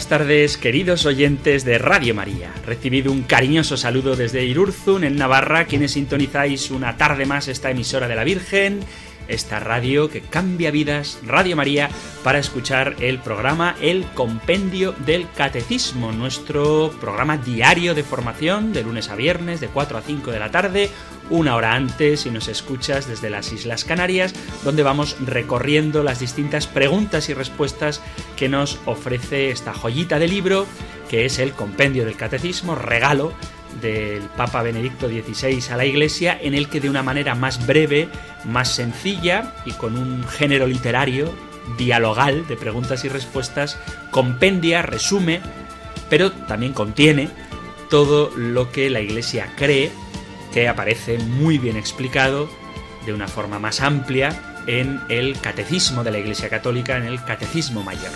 Buenas tardes, queridos oyentes de Radio María. Recibido un cariñoso saludo desde Irurzun, en Navarra, quienes sintonizáis una tarde más esta emisora de la Virgen, esta radio que cambia vidas, Radio María, para escuchar el programa El Compendio del Catecismo, nuestro programa diario de formación de lunes a viernes de 4 a 5 de la tarde, una hora antes si nos escuchas desde las Islas Canarias, donde vamos recorriendo las distintas preguntas y respuestas que nos ofrece esta joyita de libro, que es el Compendio del Catecismo, regalo del Papa Benedicto XVI a la Iglesia, en el que de una manera más breve, más sencilla y con un género literario, dialogal, de preguntas y respuestas, compendia, resume, pero también contiene todo lo que la Iglesia cree que aparece muy bien explicado de una forma más amplia en el catecismo de la Iglesia Católica, en el catecismo mayor.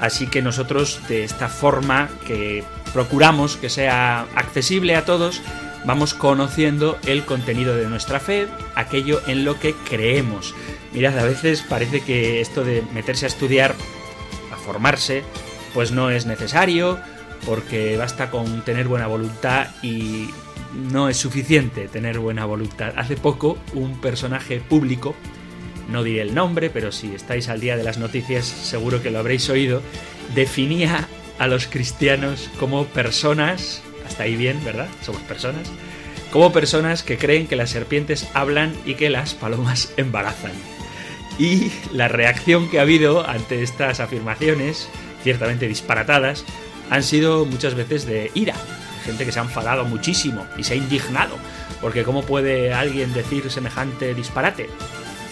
Así que nosotros de esta forma que procuramos que sea accesible a todos, vamos conociendo el contenido de nuestra fe, aquello en lo que creemos. Mirad, a veces parece que esto de meterse a estudiar, a formarse, pues no es necesario, porque basta con tener buena voluntad y no es suficiente tener buena voluntad. Hace poco un personaje público, no diré el nombre, pero si estáis al día de las noticias seguro que lo habréis oído, definía a los cristianos como personas, hasta ahí bien, ¿verdad? Somos personas, como personas que creen que las serpientes hablan y que las palomas embarazan. Y la reacción que ha habido ante estas afirmaciones, ciertamente disparatadas, han sido muchas veces de ira, gente que se ha enfadado muchísimo y se ha indignado, porque ¿cómo puede alguien decir semejante disparate?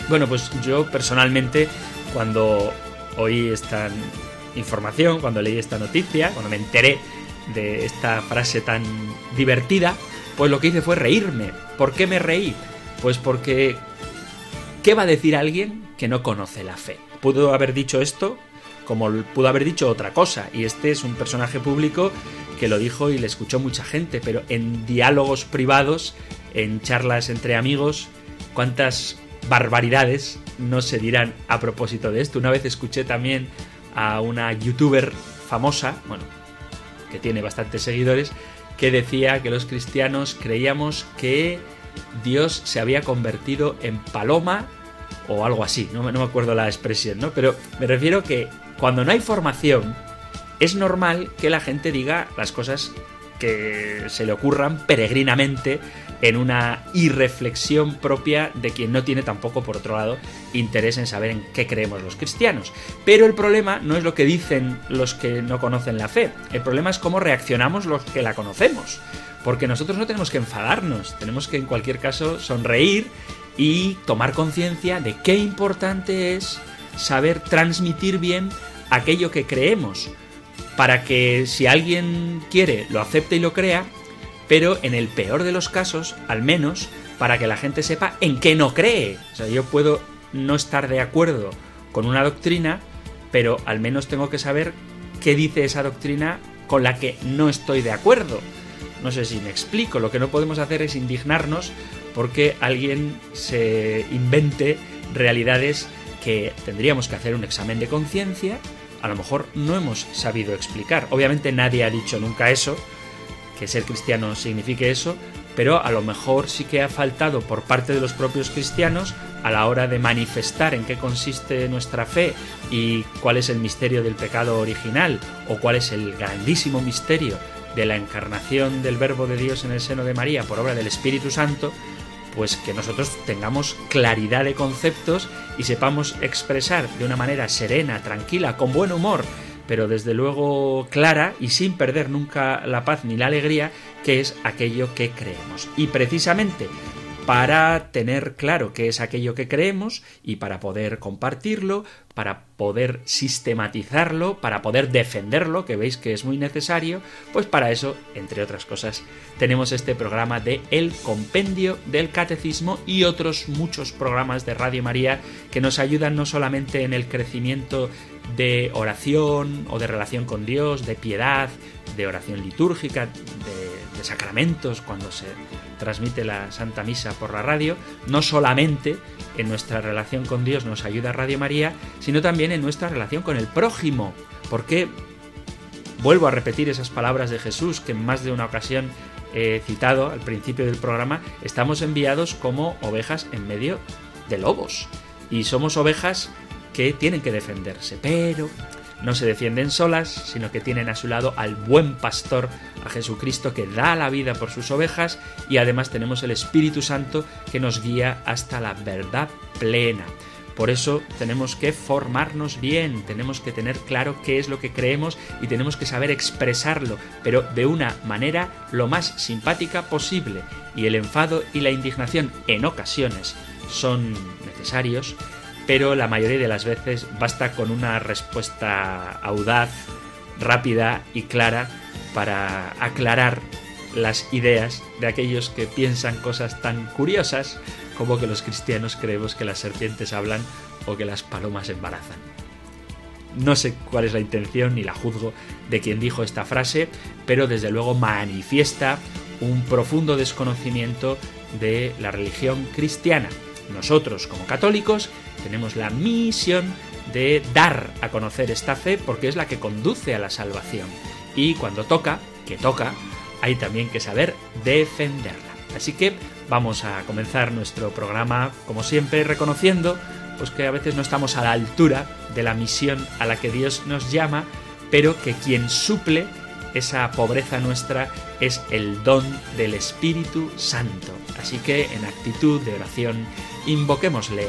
Bueno, pues yo personalmente, cuando oí esta información, cuando leí esta noticia, cuando me enteré de esta frase tan divertida, pues lo que hice fue reírme. ¿Por qué me reí? Pues porque ¿qué va a decir alguien que no conoce la fe? Pudo haber dicho esto como pudo haber dicho otra cosa, y este es un personaje público que lo dijo y le escuchó mucha gente, pero en diálogos privados, en charlas entre amigos, cuántas barbaridades no se dirán a propósito de esto. Una vez escuché también a una youtuber famosa, bueno, que tiene bastantes seguidores, que decía que los cristianos creíamos que Dios se había convertido en paloma o algo así, no, me acuerdo la expresión, ¿no? Pero me refiero que cuando no hay formación, es normal que la gente diga las cosas que se le ocurran peregrinamente en una irreflexión propia de quien no tiene tampoco, por otro lado, interés en saber en qué creemos los cristianos. Pero el problema no es lo que dicen los que no conocen la fe, el problema es cómo reaccionamos los que la conocemos. Porque nosotros no tenemos que enfadarnos, tenemos que en cualquier caso sonreír y tomar conciencia de qué importante es saber transmitir bien aquello que creemos para que si alguien quiere lo acepte y lo crea, pero en el peor de los casos, al menos, para que la gente sepa en qué no cree. O sea, yo puedo no estar de acuerdo con una doctrina, pero al menos tengo que saber qué dice esa doctrina con la que no estoy de acuerdo. No sé si me explico, lo que no podemos hacer es indignarnos porque alguien se invente realidades que tendríamos que hacer un examen de conciencia a lo mejor no hemos sabido explicar. Obviamente nadie ha dicho nunca eso, que ser cristiano signifique eso, pero a lo mejor sí que ha faltado por parte de los propios cristianos a la hora de manifestar en qué consiste nuestra fe y cuál es el misterio del pecado original o cuál es el grandísimo misterio de la encarnación del Verbo de Dios en el seno de María por obra del Espíritu Santo, pues que nosotros tengamos claridad de conceptos y sepamos expresar de una manera serena, tranquila, con buen humor, pero desde luego clara y sin perder nunca la paz ni la alegría, que es aquello que creemos. Y precisamente para tener claro qué es aquello que creemos y para poder compartirlo, para poder sistematizarlo, para poder defenderlo, que veis que es muy necesario, pues para eso, entre otras cosas, tenemos este programa de El Compendio del Catecismo y otros muchos programas de Radio María que nos ayudan no solamente en el crecimiento de oración o de relación con Dios, de piedad, de oración litúrgica, de, sacramentos, cuando se transmite la Santa Misa por la radio, no solamente en nuestra relación con Dios nos ayuda Radio María, sino también en nuestra relación con el prójimo. Porque, vuelvo a repetir esas palabras de Jesús que en más de una ocasión he citado al principio del programa, estamos enviados como ovejas en medio de lobos. Y somos ovejas que tienen que defenderse, pero no se defienden solas, sino que tienen a su lado al buen pastor, a Jesucristo que da la vida por sus ovejas y además tenemos el Espíritu Santo que nos guía hasta la verdad plena. Por eso tenemos que formarnos bien, tenemos que tener claro qué es lo que creemos y tenemos que saber expresarlo, pero de una manera lo más simpática posible. Y el enfado y la indignación en ocasiones son necesarios, pero la mayoría de las veces basta con una respuesta audaz, rápida y clara para aclarar las ideas de aquellos que piensan cosas tan curiosas como que los cristianos creemos que las serpientes hablan o que las palomas embarazan. No sé cuál es la intención ni la juzgo de quien dijo esta frase, pero desde luego manifiesta un profundo desconocimiento de la religión cristiana. Nosotros, como católicos, tenemos la misión de dar a conocer esta fe porque es la que conduce a la salvación. Y cuando toca, que toca, hay también que saber defenderla. Así que vamos a comenzar nuestro programa, como siempre, reconociendo pues que a veces no estamos a la altura de la misión a la que Dios nos llama, pero que quien suple esa pobreza nuestra es el don del Espíritu Santo. Así que en actitud de oración invoquémosle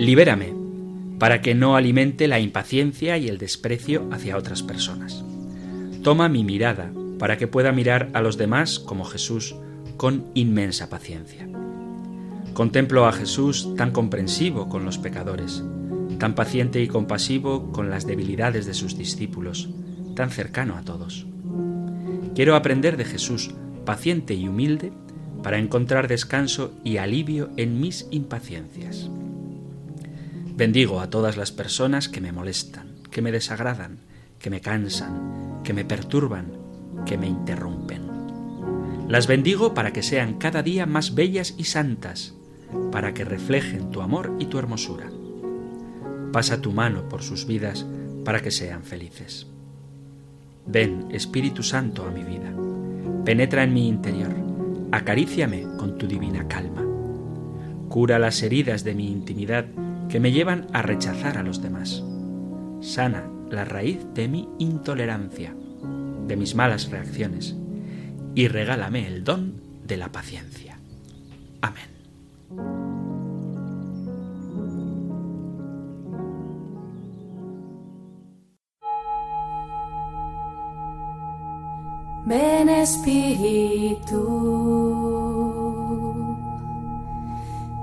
libérame para que no alimente la impaciencia y el desprecio hacia otras personas. Toma mi mirada para que pueda mirar a los demás como Jesús con inmensa paciencia. Contemplo a Jesús tan comprensivo con los pecadores, tan paciente y compasivo con las debilidades de sus discípulos, tan cercano a todos. Quiero aprender de Jesús, paciente y humilde, para encontrar descanso y alivio en mis impaciencias. Bendigo a todas las personas que me molestan, que me desagradan, que me cansan, que me perturban, que me interrumpen. Las bendigo para que sean cada día más bellas y santas, para que reflejen tu amor y tu hermosura. Pasa tu mano por sus vidas para que sean felices. Ven, Espíritu Santo, a mi vida. Penetra en mi interior. Acaríciame con tu divina calma. Cura las heridas de mi intimidad que me llevan a rechazar a los demás. Sana la raíz de mi intolerancia, de mis malas reacciones, y regálame el don de la paciencia. Amén. Ven Espíritu,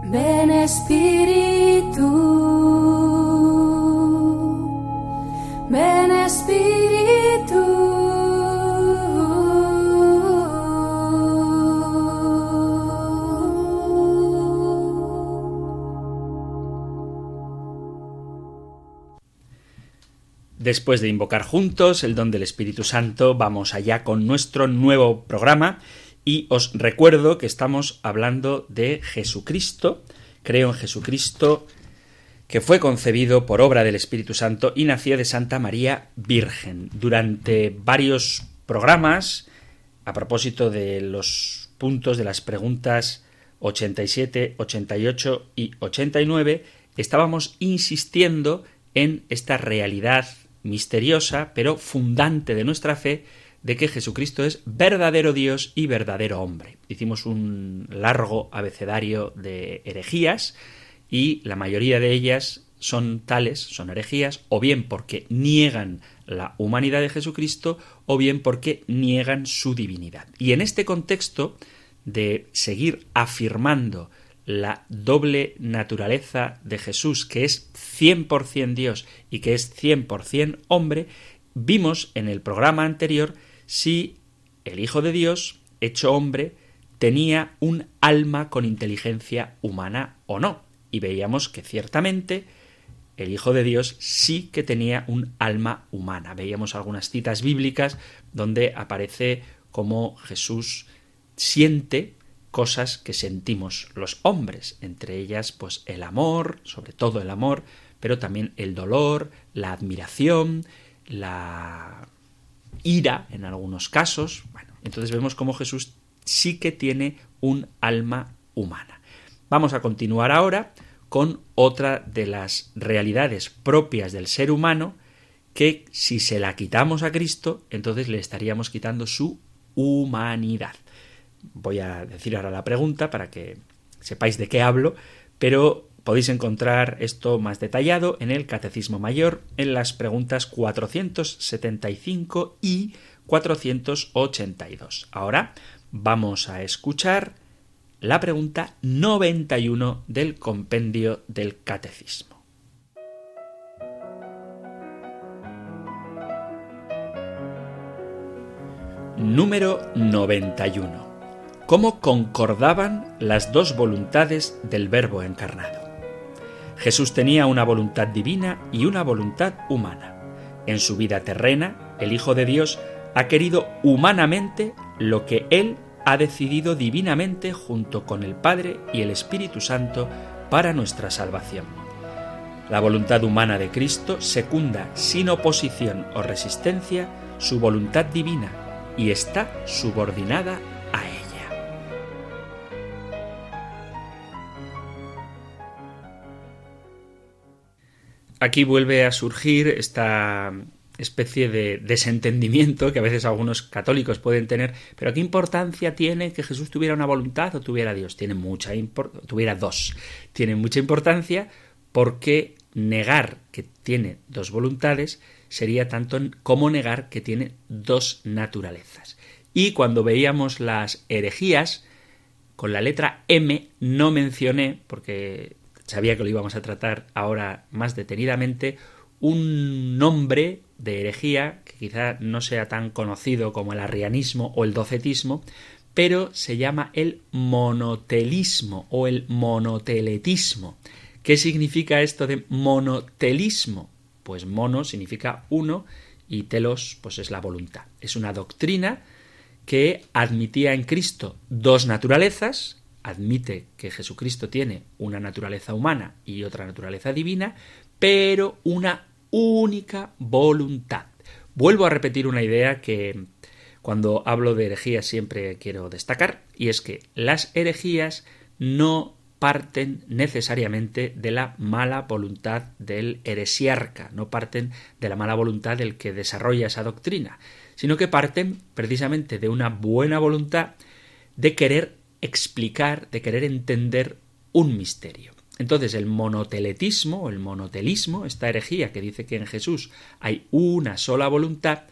ven Espíritu, ven Espíritu. Después de invocar juntos el don del Espíritu Santo, vamos allá con nuestro nuevo programa y os recuerdo que estamos hablando de Jesucristo. Creo en Jesucristo que fue concebido por obra del Espíritu Santo y nació de Santa María Virgen. Durante varios programas, a propósito de los puntos de las preguntas 87, 88 y 89, estábamos insistiendo en esta realidad misteriosa, pero fundante de nuestra fe, de que Jesucristo es verdadero Dios y verdadero hombre. Hicimos un largo abecedario de herejías y la mayoría de ellas son tales, son herejías, o bien porque niegan la humanidad de Jesucristo, o bien porque niegan su divinidad. Y en este contexto de seguir afirmando la doble naturaleza de Jesús, que es 100% Dios y que es 100% hombre, vimos en el programa anterior si el Hijo de Dios, hecho hombre, tenía un alma con inteligencia humana o no. Y veíamos que ciertamente el Hijo de Dios sí que tenía un alma humana. Veíamos algunas citas bíblicas donde aparece como Jesús siente cosas que sentimos los hombres, entre ellas pues el amor, sobre todo el amor, pero también el dolor, la admiración, la ira en algunos casos. Bueno, entonces vemos cómo Jesús sí que tiene un alma humana. Vamos a continuar ahora con otra de las realidades propias del ser humano que si se la quitamos a Cristo, entonces le estaríamos quitando su humanidad. Voy a decir ahora la pregunta para que sepáis de qué hablo, pero podéis encontrar esto más detallado en el Catecismo Mayor en las preguntas 475 y 482. Ahora vamos a escuchar la pregunta 91 del compendio del Catecismo. Número 91 cómo concordaban las dos voluntades del Verbo encarnado. Jesús tenía una voluntad divina y una voluntad humana. En su vida terrena, el Hijo de Dios ha querido humanamente lo que Él ha decidido divinamente junto con el Padre y el Espíritu Santo para nuestra salvación. La voluntad humana de Cristo secunda sin oposición o resistencia su voluntad divina y está subordinada aquí vuelve a surgir esta especie de desentendimiento que a veces algunos católicos pueden tener, pero ¿qué importancia tiene que Jesús tuviera una voluntad o tuviera Dios? Tiene mucha tuviera dos. Tiene mucha importancia porque negar que tiene dos voluntades sería tanto como negar que tiene dos naturalezas. Y cuando veíamos las herejías, con la letra M no mencioné, porque sabía que lo íbamos a tratar ahora más detenidamente, un nombre de herejía que quizá no sea tan conocido como el arrianismo o el docetismo, pero se llama el monotelismo o el monoteletismo. ¿Qué significa esto de monotelismo? Pues mono significa uno y telos pues es la voluntad. Es una doctrina que admitía en Cristo dos naturalezas, admite que Jesucristo tiene una naturaleza humana y otra naturaleza divina, pero una única voluntad. Vuelvo a repetir una idea que cuando hablo de herejías siempre quiero destacar, y es que las herejías no parten necesariamente de la mala voluntad del heresiarca, no parten de la mala voluntad del que desarrolla esa doctrina, sino que parten precisamente de una buena voluntad de querer explicar, de querer entender un misterio. Entonces el monoteletismo el monotelismo, esta herejía que dice que en Jesús hay una sola voluntad,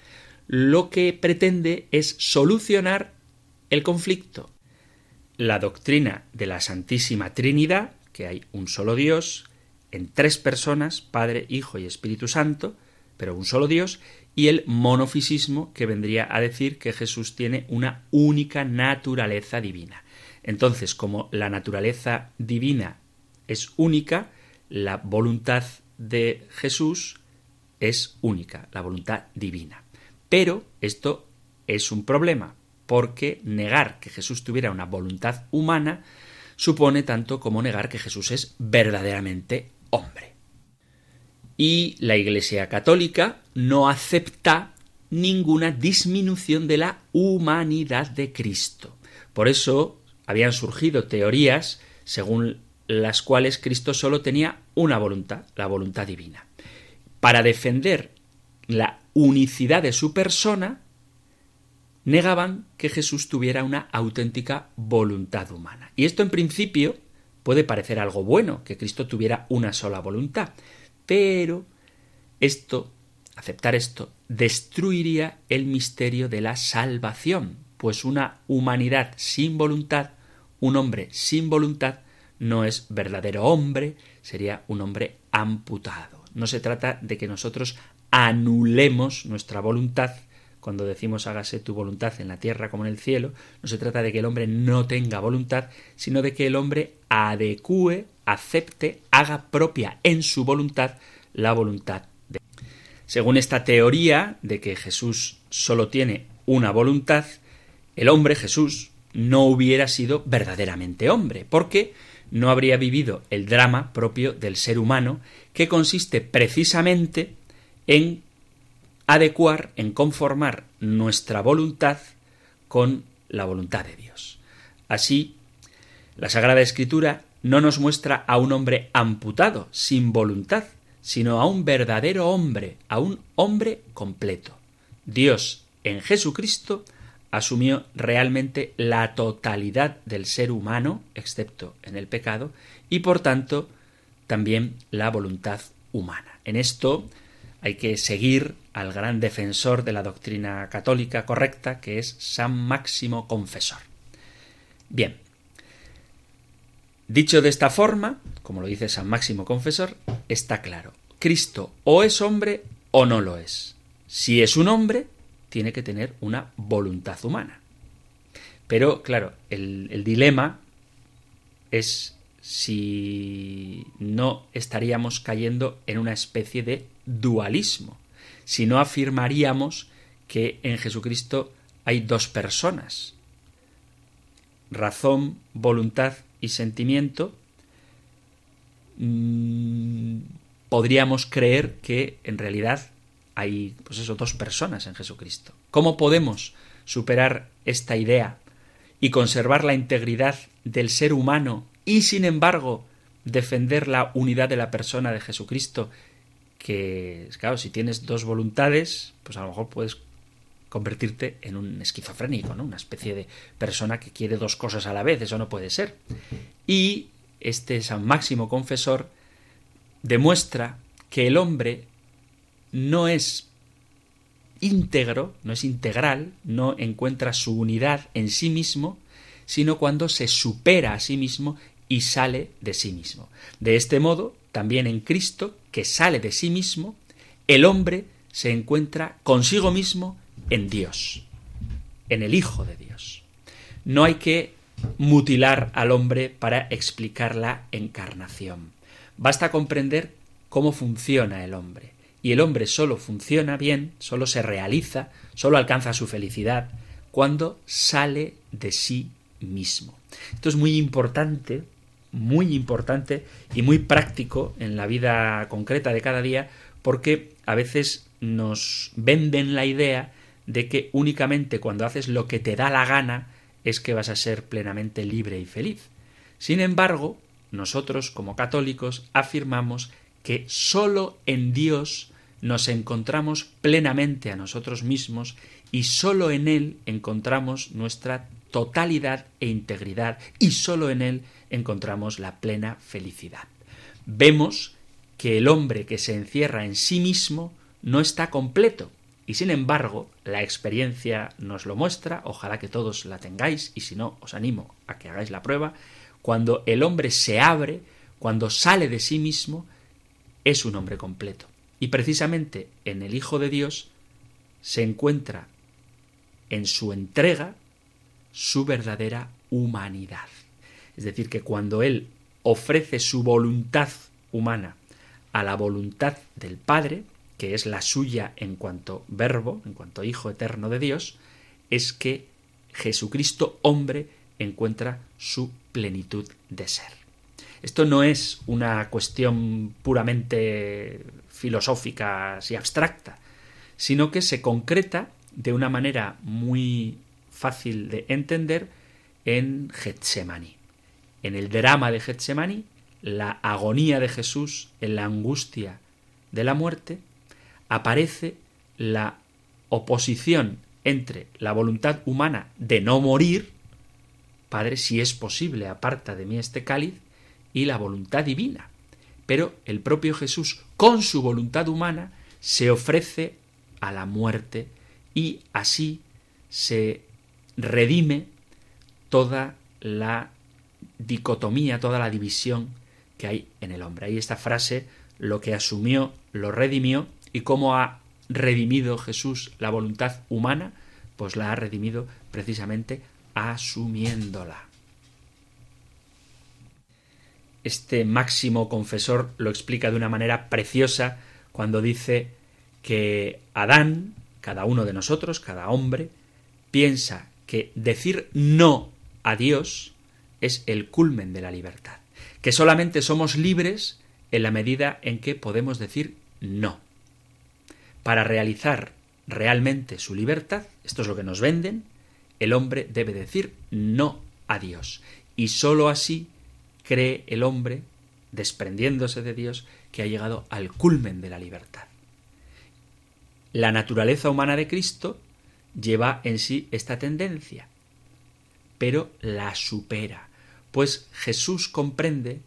lo que pretende es solucionar el conflicto. La doctrina de la Santísima Trinidad, que hay un solo Dios, en tres personas, Padre, Hijo y Espíritu Santo, pero un solo Dios, y el monofisismo, que vendría a decir que Jesús tiene una única naturaleza divina. Entonces, como la naturaleza divina es única, la voluntad de Jesús es única, la voluntad divina. Pero esto es un problema, porque negar que Jesús tuviera una voluntad humana supone tanto como negar que Jesús es verdaderamente hombre. Y la Iglesia Católica no acepta ninguna disminución de la humanidad de Cristo. Por eso habían surgido teorías según las cuales Cristo solo tenía una voluntad, la voluntad divina. Para defender la unicidad de su persona, negaban que Jesús tuviera una auténtica voluntad humana. Y esto en principio puede parecer algo bueno, que Cristo tuviera una sola voluntad, pero esto, aceptar esto, destruiría el misterio de la salvación, pues una humanidad sin voluntad, un hombre sin voluntad, no es verdadero hombre, sería un hombre amputado. No se trata de que nosotros anulemos nuestra voluntad cuando decimos hágase tu voluntad en la tierra como en el cielo, no se trata de que el hombre no tenga voluntad, sino de que el hombre adecue, acepte, haga propia en su voluntad la voluntad de Según esta teoría de que Jesús solo tiene una voluntad, el hombre Jesús no hubiera sido verdaderamente hombre, porque no habría vivido el drama propio del ser humano, que consiste precisamente en adecuar, en conformar nuestra voluntad con la voluntad de Dios. Así, la Sagrada Escritura no nos muestra a un hombre amputado, sin voluntad, sino a un verdadero hombre, a un hombre completo. Dios en Jesucristo asumió realmente la totalidad del ser humano, excepto en el pecado, y por tanto también la voluntad humana. En esto hay que seguir al gran defensor de la doctrina católica correcta, que es San Máximo Confesor. Bien, dicho de esta forma, como lo dice San Máximo Confesor, está claro, Cristo o es hombre o no lo es. Si es un hombre, tiene que tener una voluntad humana. Pero, claro, el, dilema es si no estaríamos cayendo en una especie de dualismo si no afirmaríamos que en Jesucristo hay dos personas, razón, voluntad y sentimiento, mm, podríamos creer que en realidad hay pues eso, dos personas en Jesucristo. ¿Cómo podemos superar esta idea y conservar la integridad del ser humano y sin embargo defender la unidad de la persona de Jesucristo que, claro, si tienes dos voluntades, pues a lo mejor puedes convertirte en un esquizofrénico, ¿no? Una especie de persona que quiere dos cosas a la vez, eso no puede ser. Y este San Máximo Confesor demuestra que el hombre no es íntegro, no es integral, no encuentra su unidad en sí mismo, sino cuando se supera a sí mismo y sale de sí mismo. De este modo, también en Cristo, que sale de sí mismo, el hombre se encuentra consigo mismo en Dios, en el Hijo de Dios. No hay que mutilar al hombre para explicar la encarnación. Basta comprender cómo funciona el hombre. Y el hombre solo funciona bien, solo se realiza, solo alcanza su felicidad cuando sale de sí mismo. Esto es muy importante muy importante y muy práctico en la vida concreta de cada día porque a veces nos venden la idea de que únicamente cuando haces lo que te da la gana es que vas a ser plenamente libre y feliz. Sin embargo, nosotros como católicos afirmamos que sólo en Dios nos encontramos plenamente a nosotros mismos y sólo en Él encontramos nuestra totalidad e integridad y sólo en Él encontramos la plena felicidad. Vemos que el hombre que se encierra en sí mismo no está completo, y sin embargo, la experiencia nos lo muestra, ojalá que todos la tengáis, y si no, os animo a que hagáis la prueba, cuando el hombre se abre, cuando sale de sí mismo, es un hombre completo. Y precisamente en el Hijo de Dios se encuentra en su entrega su verdadera humanidad. Es decir, que cuando Él ofrece su voluntad humana a la voluntad del Padre, que es la suya en cuanto verbo, en cuanto Hijo eterno de Dios, es que Jesucristo hombre encuentra su plenitud de ser. Esto no es una cuestión puramente filosófica y abstracta, sino que se concreta de una manera muy fácil de entender en Getsemani. En el drama de Getsemani, la agonía de Jesús en la angustia de la muerte, aparece la oposición entre la voluntad humana de no morir, Padre, si es posible, aparta de mí este cáliz, y la voluntad divina. Pero el propio Jesús, con su voluntad humana, se ofrece a la muerte y así se redime toda la dicotomía, toda la división que hay en el hombre. Ahí esta frase, lo que asumió, lo redimió, y cómo ha redimido Jesús la voluntad humana, pues la ha redimido precisamente asumiéndola. Este máximo confesor lo explica de una manera preciosa cuando dice que Adán, cada uno de nosotros, cada hombre, piensa que decir no a Dios es el culmen de la libertad, que solamente somos libres en la medida en que podemos decir no. Para realizar realmente su libertad, esto es lo que nos venden, el hombre debe decir no a Dios. Y sólo así cree el hombre, desprendiéndose de Dios, que ha llegado al culmen de la libertad. La naturaleza humana de Cristo lleva en sí esta tendencia, pero la supera, pues Jesús comprende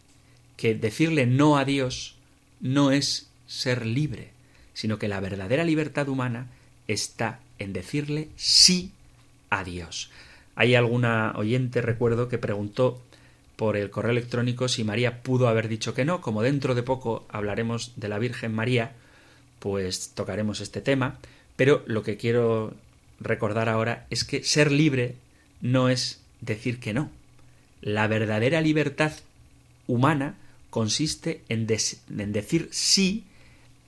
que decirle no a Dios no es ser libre, sino que la verdadera libertad humana está en decirle sí a Dios. Hay alguna oyente, recuerdo, que preguntó por el correo electrónico si María pudo haber dicho que no. Como dentro de poco hablaremos de la Virgen María, pues tocaremos este tema. Pero lo que quiero recordar ahora es que ser libre no es decir que no. La verdadera libertad humana consiste en, decir sí,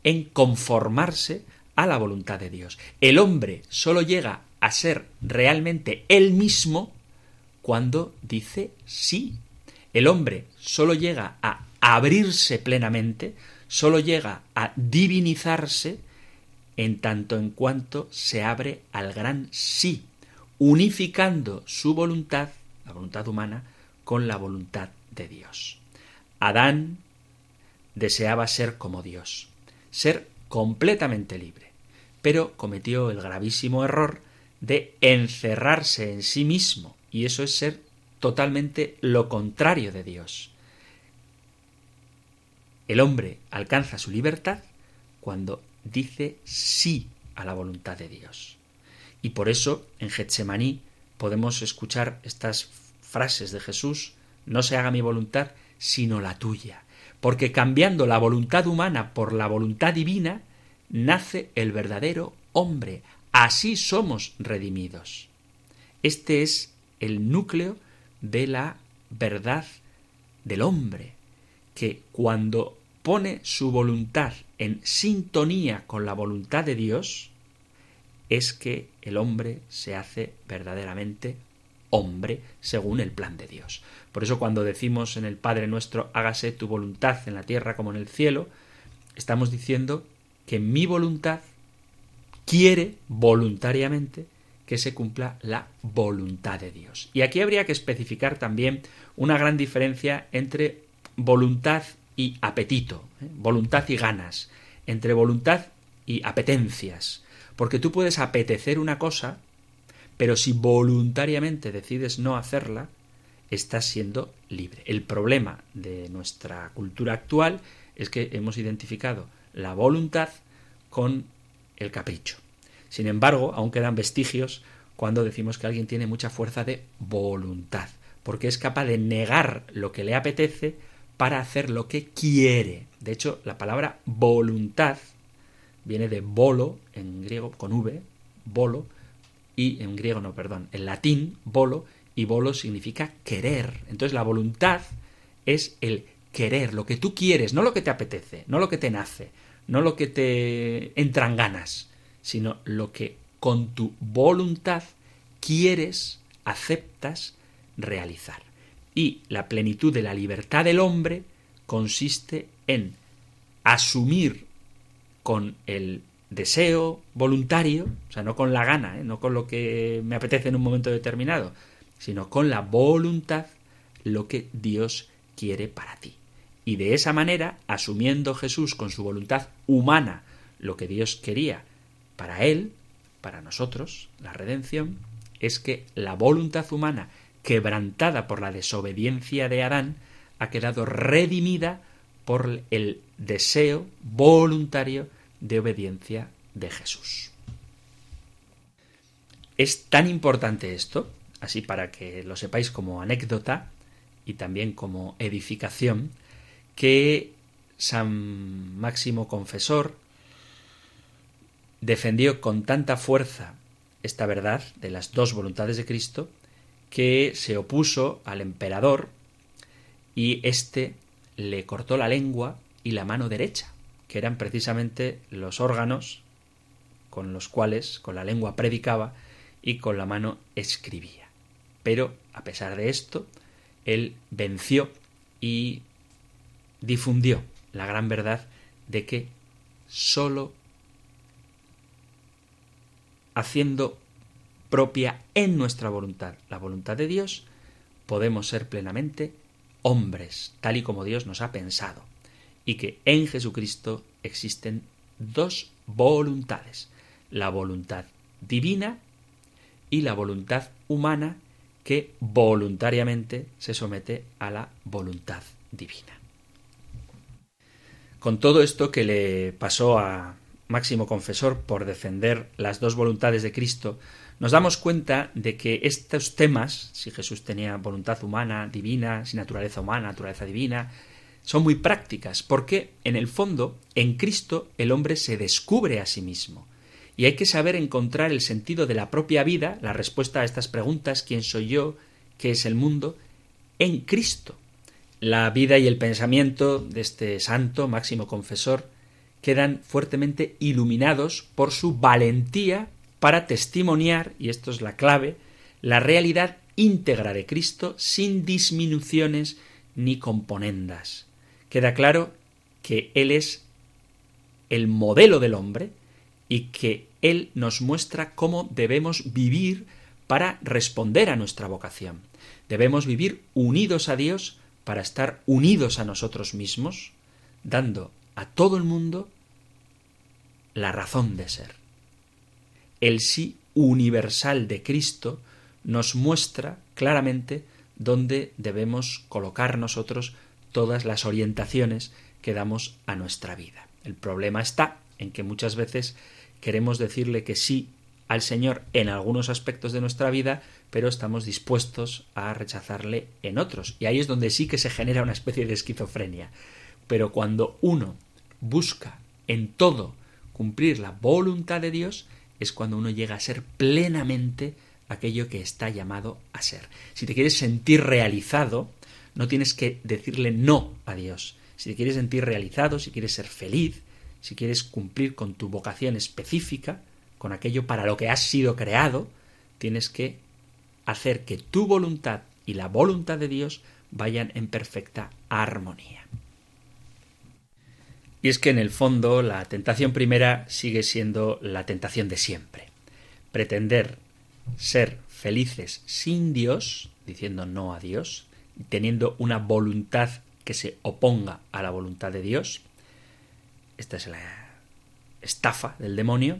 en conformarse a la voluntad de Dios. El hombre solo llega a ser realmente él mismo cuando dice sí. El hombre solo llega a abrirse plenamente, solo llega a divinizarse en tanto en cuanto se abre al gran sí, unificando su voluntad, la voluntad humana, con la voluntad de Dios. Adán deseaba ser como Dios, ser completamente libre, pero cometió el gravísimo error de encerrarse en sí mismo, y eso es ser totalmente lo contrario de Dios. El hombre alcanza su libertad cuando dice sí a la voluntad de Dios. Y por eso en Getsemaní podemos escuchar estas frases de Jesús, no se haga mi voluntad, sino la tuya. Porque cambiando la voluntad humana por la voluntad divina, nace el verdadero hombre, Así somos redimidos. Este es el núcleo de la verdad del hombre, que cuando pone su voluntad en sintonía con la voluntad de Dios, es que el hombre se hace verdaderamente hombre según el plan de Dios. Por eso cuando decimos en el Padre nuestro, hágase tu voluntad en la tierra como en el cielo, estamos diciendo que mi voluntad quiere voluntariamente que se cumpla la voluntad de Dios. Y aquí habría que especificar también una gran diferencia entre voluntad y apetito, ¿eh? voluntad y ganas, entre voluntad y apetencias. Porque tú puedes apetecer una cosa, pero si voluntariamente decides no hacerla, estás siendo libre. El problema de nuestra cultura actual es que hemos identificado la voluntad con el capricho. Sin embargo, aún quedan vestigios cuando decimos que alguien tiene mucha fuerza de voluntad, porque es capaz de negar lo que le apetece para hacer lo que quiere. De hecho, la palabra voluntad viene de bolo, en griego con V, bolo, y en griego no, perdón, en latín, bolo, y bolo significa querer. Entonces la voluntad es el querer, lo que tú quieres, no lo que te apetece, no lo que te nace, no lo que te entran ganas, sino lo que con tu voluntad quieres, aceptas realizar. Y la plenitud de la libertad del hombre consiste en asumir con el deseo voluntario, o sea, no con la gana, ¿eh? no con lo que me apetece en un momento determinado, sino con la voluntad lo que Dios quiere para ti. Y de esa manera, asumiendo Jesús con su voluntad humana lo que Dios quería para él, para nosotros, la redención, es que la voluntad humana, quebrantada por la desobediencia de Adán, ha quedado redimida por el deseo voluntario de obediencia de Jesús. Es tan importante esto, así para que lo sepáis como anécdota y también como edificación, que San Máximo Confesor defendió con tanta fuerza esta verdad de las dos voluntades de Cristo que se opuso al emperador y éste le cortó la lengua y la mano derecha, que eran precisamente los órganos con los cuales con la lengua predicaba y con la mano escribía. Pero, a pesar de esto, él venció y difundió la gran verdad de que sólo haciendo propia en nuestra voluntad la voluntad de Dios, podemos ser plenamente hombres, tal y como Dios nos ha pensado, y que en Jesucristo existen dos voluntades, la voluntad divina y la voluntad humana que voluntariamente se somete a la voluntad divina. Con todo esto que le pasó a Máximo Confesor por defender las dos voluntades de Cristo, nos damos cuenta de que estos temas, si Jesús tenía voluntad humana, divina, si naturaleza humana, naturaleza divina, son muy prácticas, porque en el fondo, en Cristo, el hombre se descubre a sí mismo. Y hay que saber encontrar el sentido de la propia vida, la respuesta a estas preguntas, ¿quién soy yo? ¿Qué es el mundo? En Cristo. La vida y el pensamiento de este santo, máximo confesor, quedan fuertemente iluminados por su valentía para testimoniar, y esto es la clave, la realidad íntegra de Cristo sin disminuciones ni componendas. Queda claro que Él es el modelo del hombre y que Él nos muestra cómo debemos vivir para responder a nuestra vocación. Debemos vivir unidos a Dios para estar unidos a nosotros mismos, dando a todo el mundo la razón de ser el sí universal de Cristo nos muestra claramente dónde debemos colocar nosotros todas las orientaciones que damos a nuestra vida. El problema está en que muchas veces queremos decirle que sí al Señor en algunos aspectos de nuestra vida, pero estamos dispuestos a rechazarle en otros. Y ahí es donde sí que se genera una especie de esquizofrenia. Pero cuando uno busca en todo cumplir la voluntad de Dios, es cuando uno llega a ser plenamente aquello que está llamado a ser. Si te quieres sentir realizado, no tienes que decirle no a Dios. Si te quieres sentir realizado, si quieres ser feliz, si quieres cumplir con tu vocación específica, con aquello para lo que has sido creado, tienes que hacer que tu voluntad y la voluntad de Dios vayan en perfecta armonía. Y es que en el fondo la tentación primera sigue siendo la tentación de siempre. Pretender ser felices sin Dios, diciendo no a Dios, teniendo una voluntad que se oponga a la voluntad de Dios, esta es la estafa del demonio,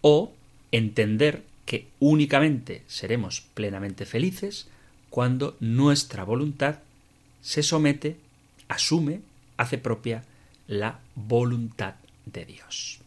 o entender que únicamente seremos plenamente felices cuando nuestra voluntad se somete, asume, hace propia la voluntad de Dios.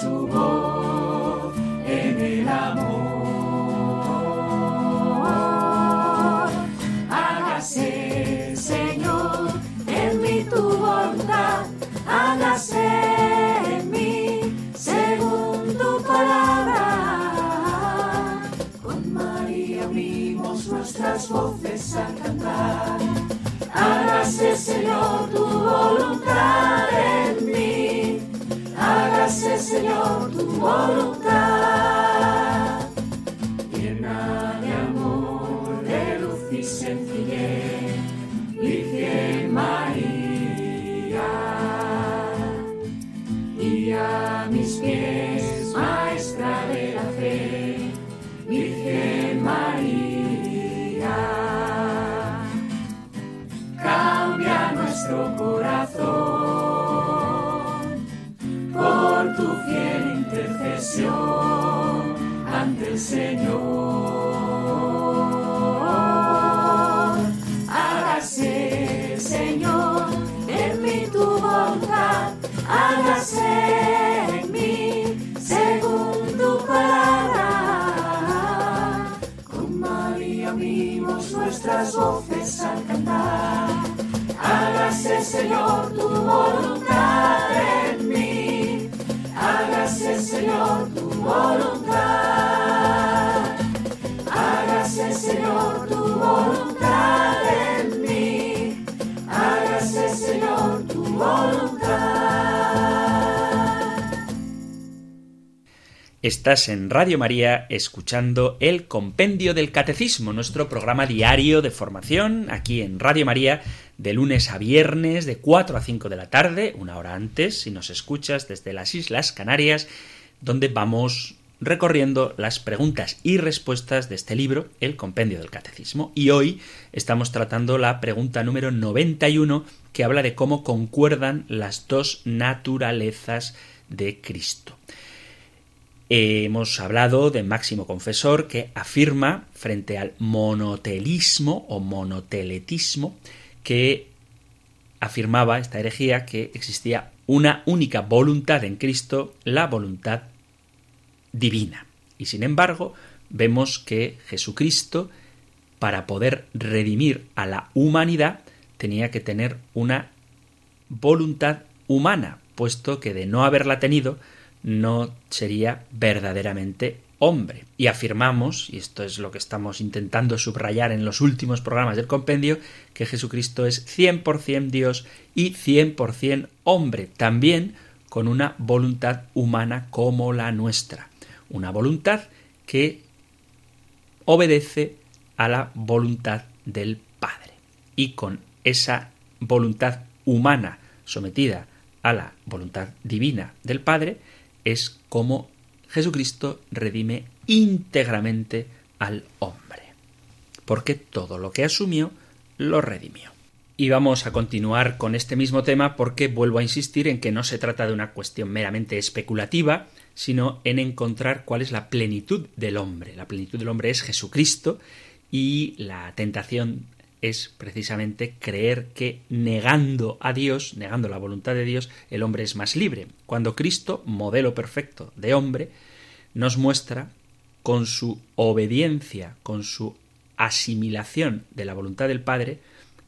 su voz en el amor. Hágase, Señor, en mí tu voluntad. hágase en mí según tu palabra. Con María unimos nuestras voces a cantar. Hágase, Señor, tu voluntad Señor, tu voluntad. Estás en Radio María escuchando el Compendio del Catecismo, nuestro programa diario de formación aquí en Radio María de lunes a viernes de 4 a 5 de la tarde, una hora antes, si nos escuchas desde las Islas Canarias, donde vamos recorriendo las preguntas y respuestas de este libro, el Compendio del Catecismo. Y hoy estamos tratando la pregunta número 91 que habla de cómo concuerdan las dos naturalezas de Cristo. Hemos hablado de Máximo Confesor que afirma frente al monotelismo o monoteletismo que afirmaba esta herejía que existía una única voluntad en Cristo, la voluntad divina. Y sin embargo, vemos que Jesucristo, para poder redimir a la humanidad, tenía que tener una voluntad humana, puesto que de no haberla tenido, no sería verdaderamente hombre. Y afirmamos, y esto es lo que estamos intentando subrayar en los últimos programas del compendio, que Jesucristo es 100% Dios y 100% hombre, también con una voluntad humana como la nuestra. Una voluntad que obedece a la voluntad del Padre. Y con esa voluntad humana sometida a la voluntad divina del Padre, es como Jesucristo redime íntegramente al hombre. Porque todo lo que asumió lo redimió. Y vamos a continuar con este mismo tema porque vuelvo a insistir en que no se trata de una cuestión meramente especulativa, sino en encontrar cuál es la plenitud del hombre. La plenitud del hombre es Jesucristo y la tentación es precisamente creer que negando a Dios, negando la voluntad de Dios, el hombre es más libre. Cuando Cristo, modelo perfecto de hombre, nos muestra con su obediencia, con su asimilación de la voluntad del Padre,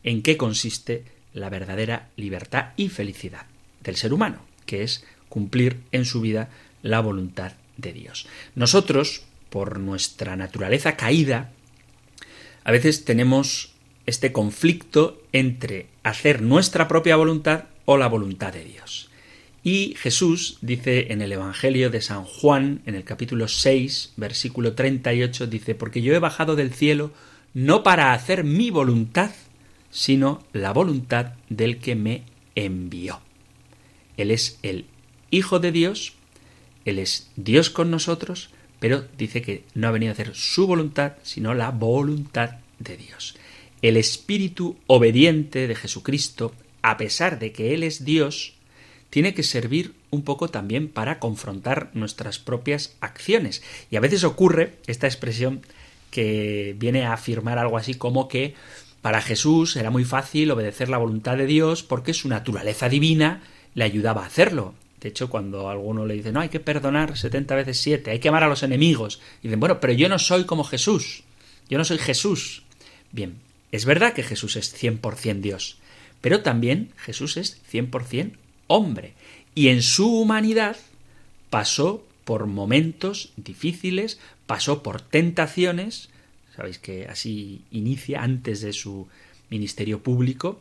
en qué consiste la verdadera libertad y felicidad del ser humano, que es cumplir en su vida la voluntad de Dios. Nosotros, por nuestra naturaleza caída, a veces tenemos este conflicto entre hacer nuestra propia voluntad o la voluntad de Dios. Y Jesús dice en el Evangelio de San Juan, en el capítulo 6, versículo 38, dice, porque yo he bajado del cielo no para hacer mi voluntad, sino la voluntad del que me envió. Él es el Hijo de Dios, Él es Dios con nosotros, pero dice que no ha venido a hacer su voluntad, sino la voluntad de Dios. El espíritu obediente de Jesucristo, a pesar de que Él es Dios, tiene que servir un poco también para confrontar nuestras propias acciones. Y a veces ocurre esta expresión que viene a afirmar algo así como que para Jesús era muy fácil obedecer la voluntad de Dios porque su naturaleza divina le ayudaba a hacerlo. De hecho, cuando alguno le dice, no, hay que perdonar 70 veces 7, hay que amar a los enemigos, y dicen, bueno, pero yo no soy como Jesús, yo no soy Jesús. Bien, es verdad que Jesús es 100% Dios, pero también Jesús es 100% hombre. Y en su humanidad pasó por momentos difíciles, pasó por tentaciones, Sabéis que así inicia antes de su ministerio público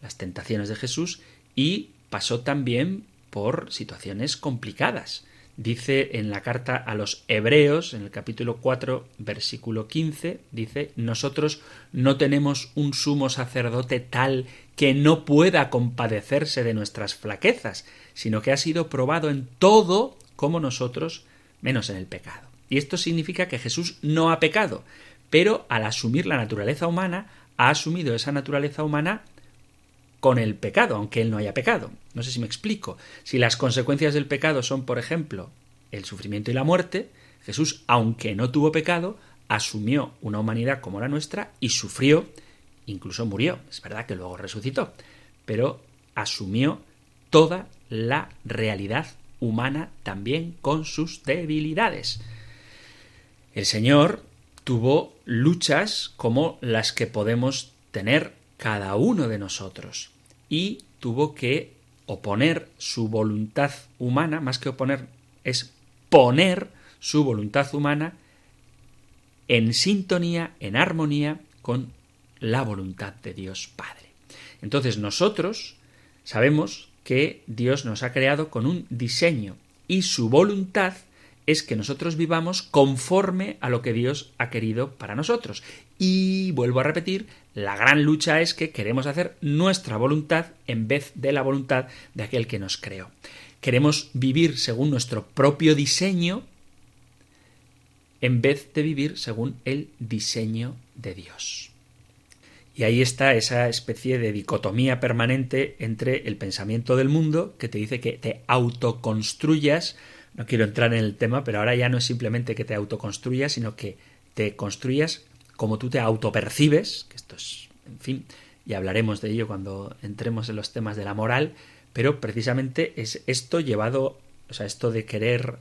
las tentaciones de Jesús y pasó también por situaciones complicadas. Dice en la carta a los Hebreos, en el capítulo 4, versículo 15, dice, nosotros no tenemos un sumo sacerdote tal que no pueda compadecerse de nuestras flaquezas, sino que ha sido probado en todo como nosotros, menos en el pecado. Y esto significa que Jesús no ha pecado, pero al asumir la naturaleza humana, ha asumido esa naturaleza humana con el pecado, aunque él no haya pecado. No sé si me explico. Si las consecuencias del pecado son, por ejemplo, el sufrimiento y la muerte, Jesús, aunque no tuvo pecado, asumió una humanidad como la nuestra y sufrió, incluso murió. Es verdad que luego resucitó, pero asumió toda la realidad humana también con sus debilidades. El Señor tuvo luchas como las que podemos tener cada uno de nosotros y tuvo que oponer su voluntad humana, más que oponer, es poner su voluntad humana en sintonía, en armonía con la voluntad de Dios Padre. Entonces nosotros sabemos que Dios nos ha creado con un diseño y su voluntad es que nosotros vivamos conforme a lo que Dios ha querido para nosotros. Y vuelvo a repetir, la gran lucha es que queremos hacer nuestra voluntad en vez de la voluntad de aquel que nos creó. Queremos vivir según nuestro propio diseño en vez de vivir según el diseño de Dios. Y ahí está esa especie de dicotomía permanente entre el pensamiento del mundo, que te dice que te autoconstruyas no quiero entrar en el tema, pero ahora ya no es simplemente que te autoconstruyas, sino que te construyas como tú te autopercibes, que esto es, en fin, y hablaremos de ello cuando entremos en los temas de la moral, pero precisamente es esto llevado, o sea, esto de querer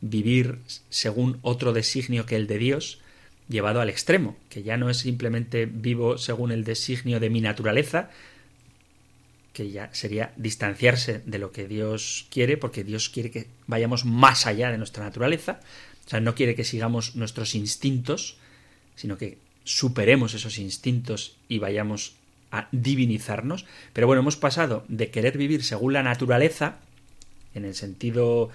vivir según otro designio que el de Dios, llevado al extremo, que ya no es simplemente vivo según el designio de mi naturaleza, que ya sería distanciarse de lo que Dios quiere, porque Dios quiere que vayamos más allá de nuestra naturaleza, o sea, no quiere que sigamos nuestros instintos, sino que superemos esos instintos y vayamos a divinizarnos. Pero bueno, hemos pasado de querer vivir según la naturaleza, en el sentido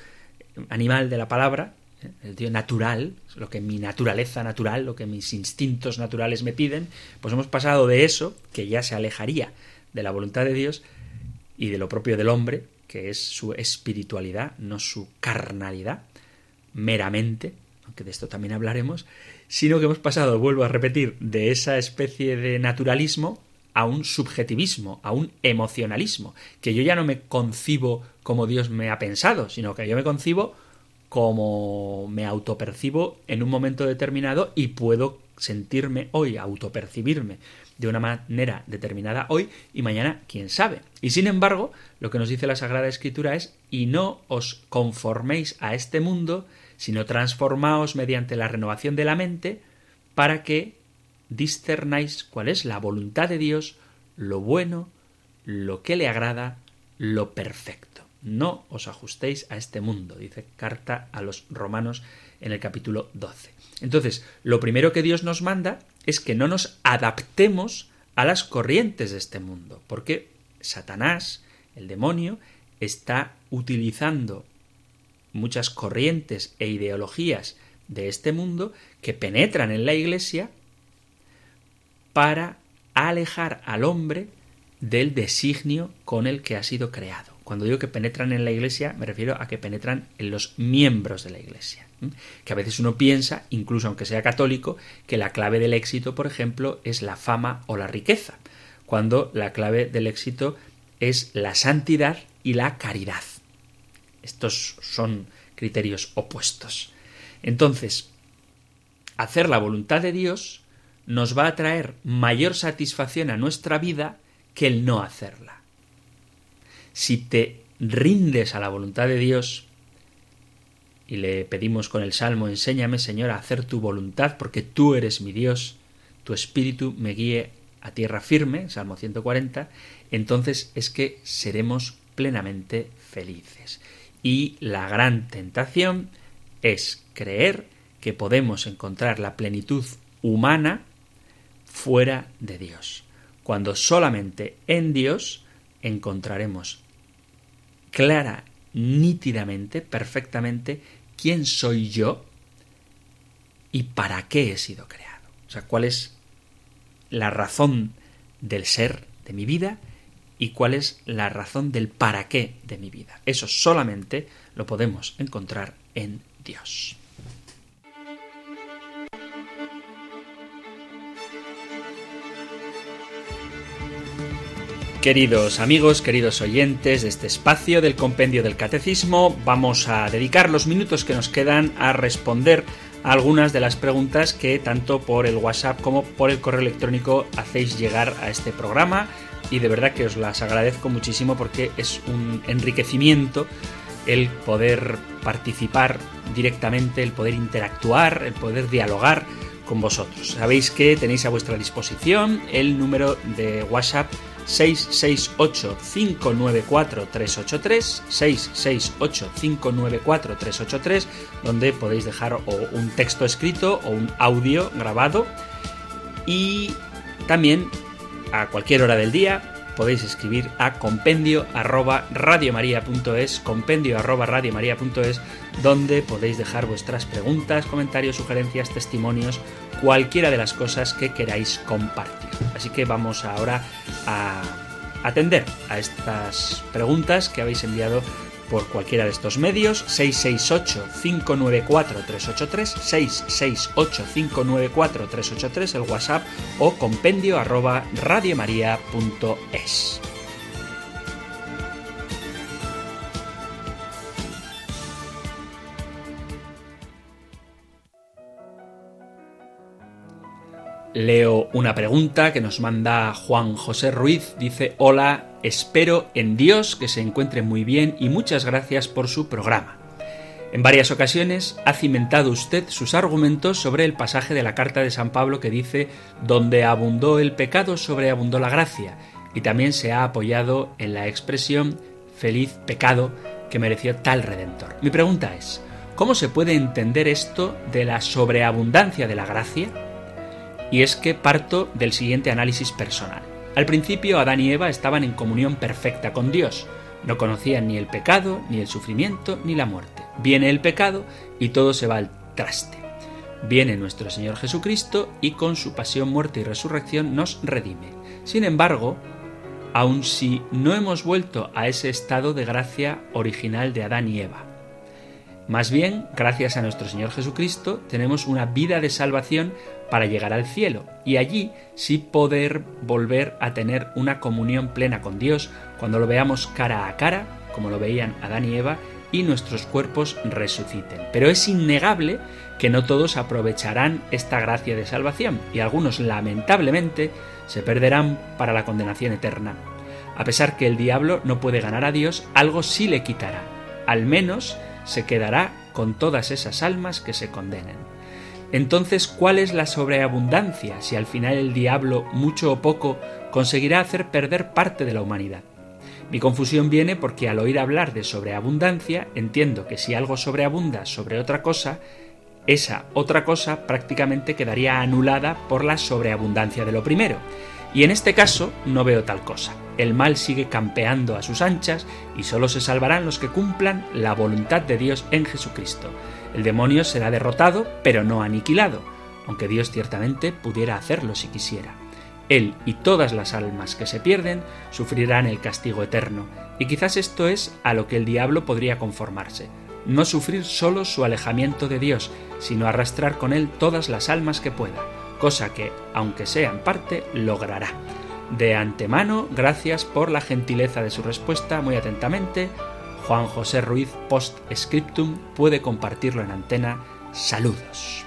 animal de la palabra, ¿eh? el sentido natural, lo que mi naturaleza natural, lo que mis instintos naturales me piden, pues hemos pasado de eso, que ya se alejaría de la voluntad de Dios y de lo propio del hombre, que es su espiritualidad, no su carnalidad, meramente, aunque de esto también hablaremos, sino que hemos pasado, vuelvo a repetir, de esa especie de naturalismo a un subjetivismo, a un emocionalismo, que yo ya no me concibo como Dios me ha pensado, sino que yo me concibo como me autopercibo en un momento determinado y puedo sentirme hoy, autopercibirme de una manera determinada hoy y mañana quién sabe. Y sin embargo, lo que nos dice la Sagrada Escritura es y no os conforméis a este mundo, sino transformaos mediante la renovación de la mente para que discernáis cuál es la voluntad de Dios, lo bueno, lo que le agrada, lo perfecto. No os ajustéis a este mundo, dice carta a los romanos en el capítulo 12. Entonces, lo primero que Dios nos manda es que no nos adaptemos a las corrientes de este mundo, porque Satanás, el demonio, está utilizando muchas corrientes e ideologías de este mundo que penetran en la Iglesia para alejar al hombre del designio con el que ha sido creado. Cuando digo que penetran en la Iglesia, me refiero a que penetran en los miembros de la Iglesia. Que a veces uno piensa, incluso aunque sea católico, que la clave del éxito, por ejemplo, es la fama o la riqueza, cuando la clave del éxito es la santidad y la caridad. Estos son criterios opuestos. Entonces, hacer la voluntad de Dios nos va a traer mayor satisfacción a nuestra vida que el no hacerla. Si te rindes a la voluntad de Dios, y le pedimos con el Salmo, enséñame Señor a hacer tu voluntad, porque tú eres mi Dios, tu espíritu me guíe a tierra firme, Salmo 140, entonces es que seremos plenamente felices. Y la gran tentación es creer que podemos encontrar la plenitud humana fuera de Dios. Cuando solamente en Dios encontraremos clara, nítidamente, perfectamente, quién soy yo y para qué he sido creado. O sea, cuál es la razón del ser de mi vida y cuál es la razón del para qué de mi vida. Eso solamente lo podemos encontrar en Dios. Queridos amigos, queridos oyentes de este espacio del compendio del catecismo, vamos a dedicar los minutos que nos quedan a responder a algunas de las preguntas que tanto por el WhatsApp como por el correo electrónico hacéis llegar a este programa y de verdad que os las agradezco muchísimo porque es un enriquecimiento el poder participar directamente, el poder interactuar, el poder dialogar con vosotros. Sabéis que tenéis a vuestra disposición el número de WhatsApp 668-594-383, 668-594-383, donde podéis dejar o un texto escrito o un audio grabado. Y también a cualquier hora del día podéis escribir a compendio arroba radiomaria.es, compendio arroba radiomaria.es, donde podéis dejar vuestras preguntas, comentarios, sugerencias, testimonios, cualquiera de las cosas que queráis compartir. Así que vamos ahora a atender a estas preguntas que habéis enviado por cualquiera de estos medios 668-594-383 668-594-383 el WhatsApp o compendio arroba radiomaria.es Leo una pregunta que nos manda Juan José Ruiz. Dice, hola, espero en Dios que se encuentre muy bien y muchas gracias por su programa. En varias ocasiones ha cimentado usted sus argumentos sobre el pasaje de la carta de San Pablo que dice, donde abundó el pecado, sobreabundó la gracia, y también se ha apoyado en la expresión feliz pecado que mereció tal redentor. Mi pregunta es, ¿cómo se puede entender esto de la sobreabundancia de la gracia? Y es que parto del siguiente análisis personal. Al principio Adán y Eva estaban en comunión perfecta con Dios, no conocían ni el pecado, ni el sufrimiento, ni la muerte. Viene el pecado y todo se va al traste. Viene nuestro Señor Jesucristo y con su pasión, muerte y resurrección nos redime. Sin embargo, aun si no hemos vuelto a ese estado de gracia original de Adán y Eva, más bien, gracias a nuestro Señor Jesucristo, tenemos una vida de salvación para llegar al cielo y allí sí poder volver a tener una comunión plena con Dios cuando lo veamos cara a cara, como lo veían Adán y Eva, y nuestros cuerpos resuciten. Pero es innegable que no todos aprovecharán esta gracia de salvación y algunos lamentablemente se perderán para la condenación eterna. A pesar que el diablo no puede ganar a Dios, algo sí le quitará, al menos se quedará con todas esas almas que se condenen. Entonces, ¿cuál es la sobreabundancia si al final el diablo, mucho o poco, conseguirá hacer perder parte de la humanidad? Mi confusión viene porque al oír hablar de sobreabundancia entiendo que si algo sobreabunda sobre otra cosa, esa otra cosa prácticamente quedaría anulada por la sobreabundancia de lo primero. Y en este caso no veo tal cosa. El mal sigue campeando a sus anchas y solo se salvarán los que cumplan la voluntad de Dios en Jesucristo. El demonio será derrotado, pero no aniquilado, aunque Dios ciertamente pudiera hacerlo si quisiera. Él y todas las almas que se pierden sufrirán el castigo eterno, y quizás esto es a lo que el diablo podría conformarse, no sufrir solo su alejamiento de Dios, sino arrastrar con él todas las almas que pueda cosa que, aunque sea en parte, logrará. De antemano, gracias por la gentileza de su respuesta, muy atentamente, Juan José Ruiz Post Scriptum puede compartirlo en antena. Saludos.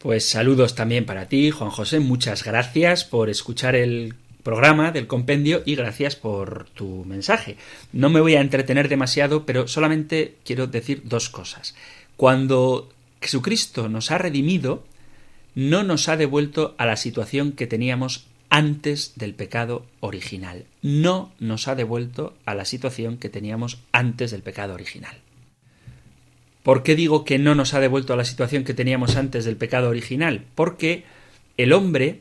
Pues saludos también para ti, Juan José, muchas gracias por escuchar el programa del compendio y gracias por tu mensaje. No me voy a entretener demasiado, pero solamente quiero decir dos cosas. Cuando Jesucristo nos ha redimido, no nos ha devuelto a la situación que teníamos antes del pecado original. No nos ha devuelto a la situación que teníamos antes del pecado original. ¿Por qué digo que no nos ha devuelto a la situación que teníamos antes del pecado original? Porque el hombre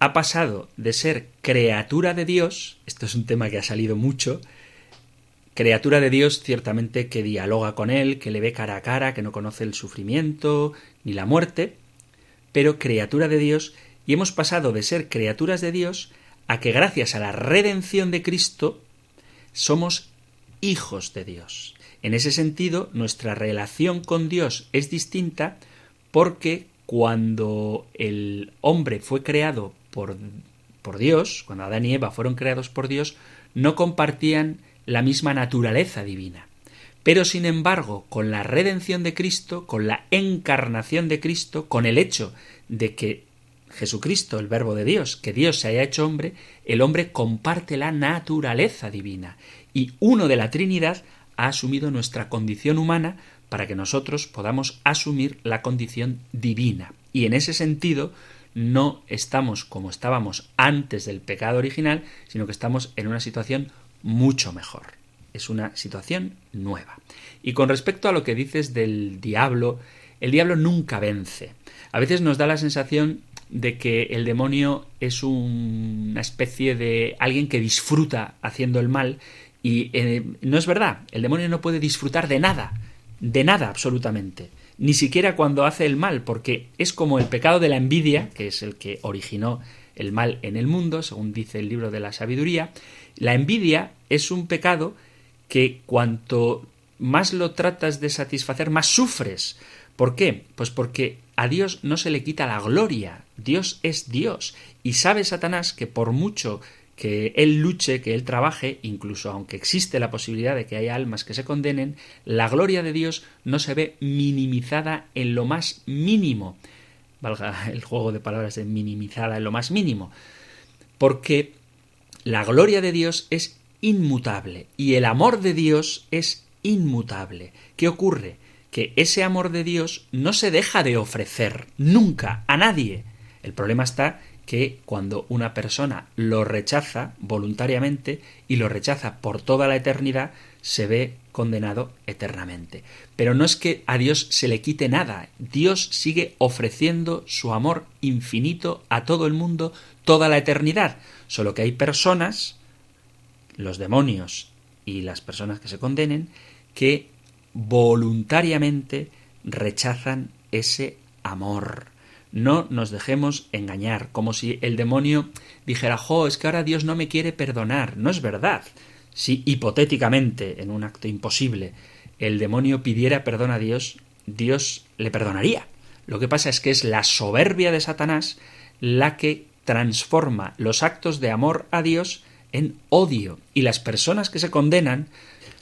ha pasado de ser criatura de Dios, esto es un tema que ha salido mucho, criatura de Dios ciertamente que dialoga con él, que le ve cara a cara, que no conoce el sufrimiento ni la muerte, pero criatura de Dios, y hemos pasado de ser criaturas de Dios a que gracias a la redención de Cristo somos hijos de Dios. En ese sentido, nuestra relación con Dios es distinta porque cuando el hombre fue creado por, por Dios, cuando Adán y Eva fueron creados por Dios, no compartían la misma naturaleza divina. Pero sin embargo, con la redención de Cristo, con la encarnación de Cristo, con el hecho de que Jesucristo, el Verbo de Dios, que Dios se haya hecho hombre, el hombre comparte la naturaleza divina. Y uno de la Trinidad ha asumido nuestra condición humana para que nosotros podamos asumir la condición divina. Y en ese sentido, no estamos como estábamos antes del pecado original, sino que estamos en una situación mucho mejor. Es una situación nueva. Y con respecto a lo que dices del diablo, el diablo nunca vence. A veces nos da la sensación de que el demonio es una especie de alguien que disfruta haciendo el mal y eh, no es verdad. El demonio no puede disfrutar de nada, de nada absolutamente. Ni siquiera cuando hace el mal, porque es como el pecado de la envidia, que es el que originó el mal en el mundo, según dice el libro de la sabiduría, la envidia es un pecado que cuanto más lo tratas de satisfacer, más sufres. ¿Por qué? Pues porque a Dios no se le quita la gloria. Dios es Dios. Y sabe Satanás que por mucho que él luche, que él trabaje, incluso aunque existe la posibilidad de que haya almas que se condenen, la gloria de Dios no se ve minimizada en lo más mínimo. Valga el juego de palabras de minimizada en lo más mínimo. Porque la gloria de Dios es inmutable y el amor de Dios es inmutable. ¿Qué ocurre? Que ese amor de Dios no se deja de ofrecer nunca a nadie. El problema está que cuando una persona lo rechaza voluntariamente y lo rechaza por toda la eternidad, se ve condenado eternamente. Pero no es que a Dios se le quite nada, Dios sigue ofreciendo su amor infinito a todo el mundo toda la eternidad. Solo que hay personas, los demonios y las personas que se condenen, que voluntariamente rechazan ese amor. No nos dejemos engañar, como si el demonio dijera, jo, es que ahora Dios no me quiere perdonar. No es verdad. Si hipotéticamente, en un acto imposible, el demonio pidiera perdón a Dios, Dios le perdonaría. Lo que pasa es que es la soberbia de Satanás la que transforma los actos de amor a Dios en odio. Y las personas que se condenan,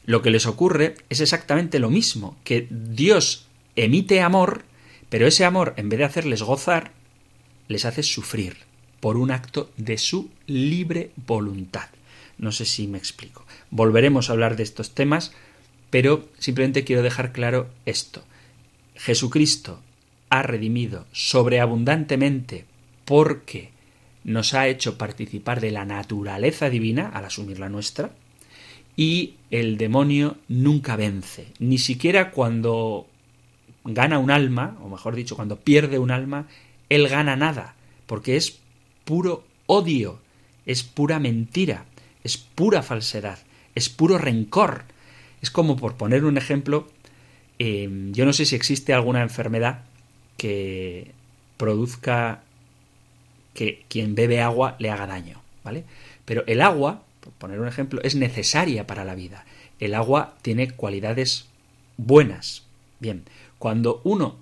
lo que les ocurre es exactamente lo mismo, que Dios emite amor, pero ese amor, en vez de hacerles gozar, les hace sufrir por un acto de su libre voluntad. No sé si me explico. Volveremos a hablar de estos temas, pero simplemente quiero dejar claro esto. Jesucristo ha redimido sobreabundantemente porque nos ha hecho participar de la naturaleza divina al asumir la nuestra, y el demonio nunca vence, ni siquiera cuando gana un alma, o mejor dicho, cuando pierde un alma, él gana nada, porque es puro odio, es pura mentira, es pura falsedad, es puro rencor. Es como, por poner un ejemplo, eh, yo no sé si existe alguna enfermedad que produzca que quien bebe agua le haga daño, ¿vale? Pero el agua, por poner un ejemplo, es necesaria para la vida. El agua tiene cualidades buenas. Bien, cuando uno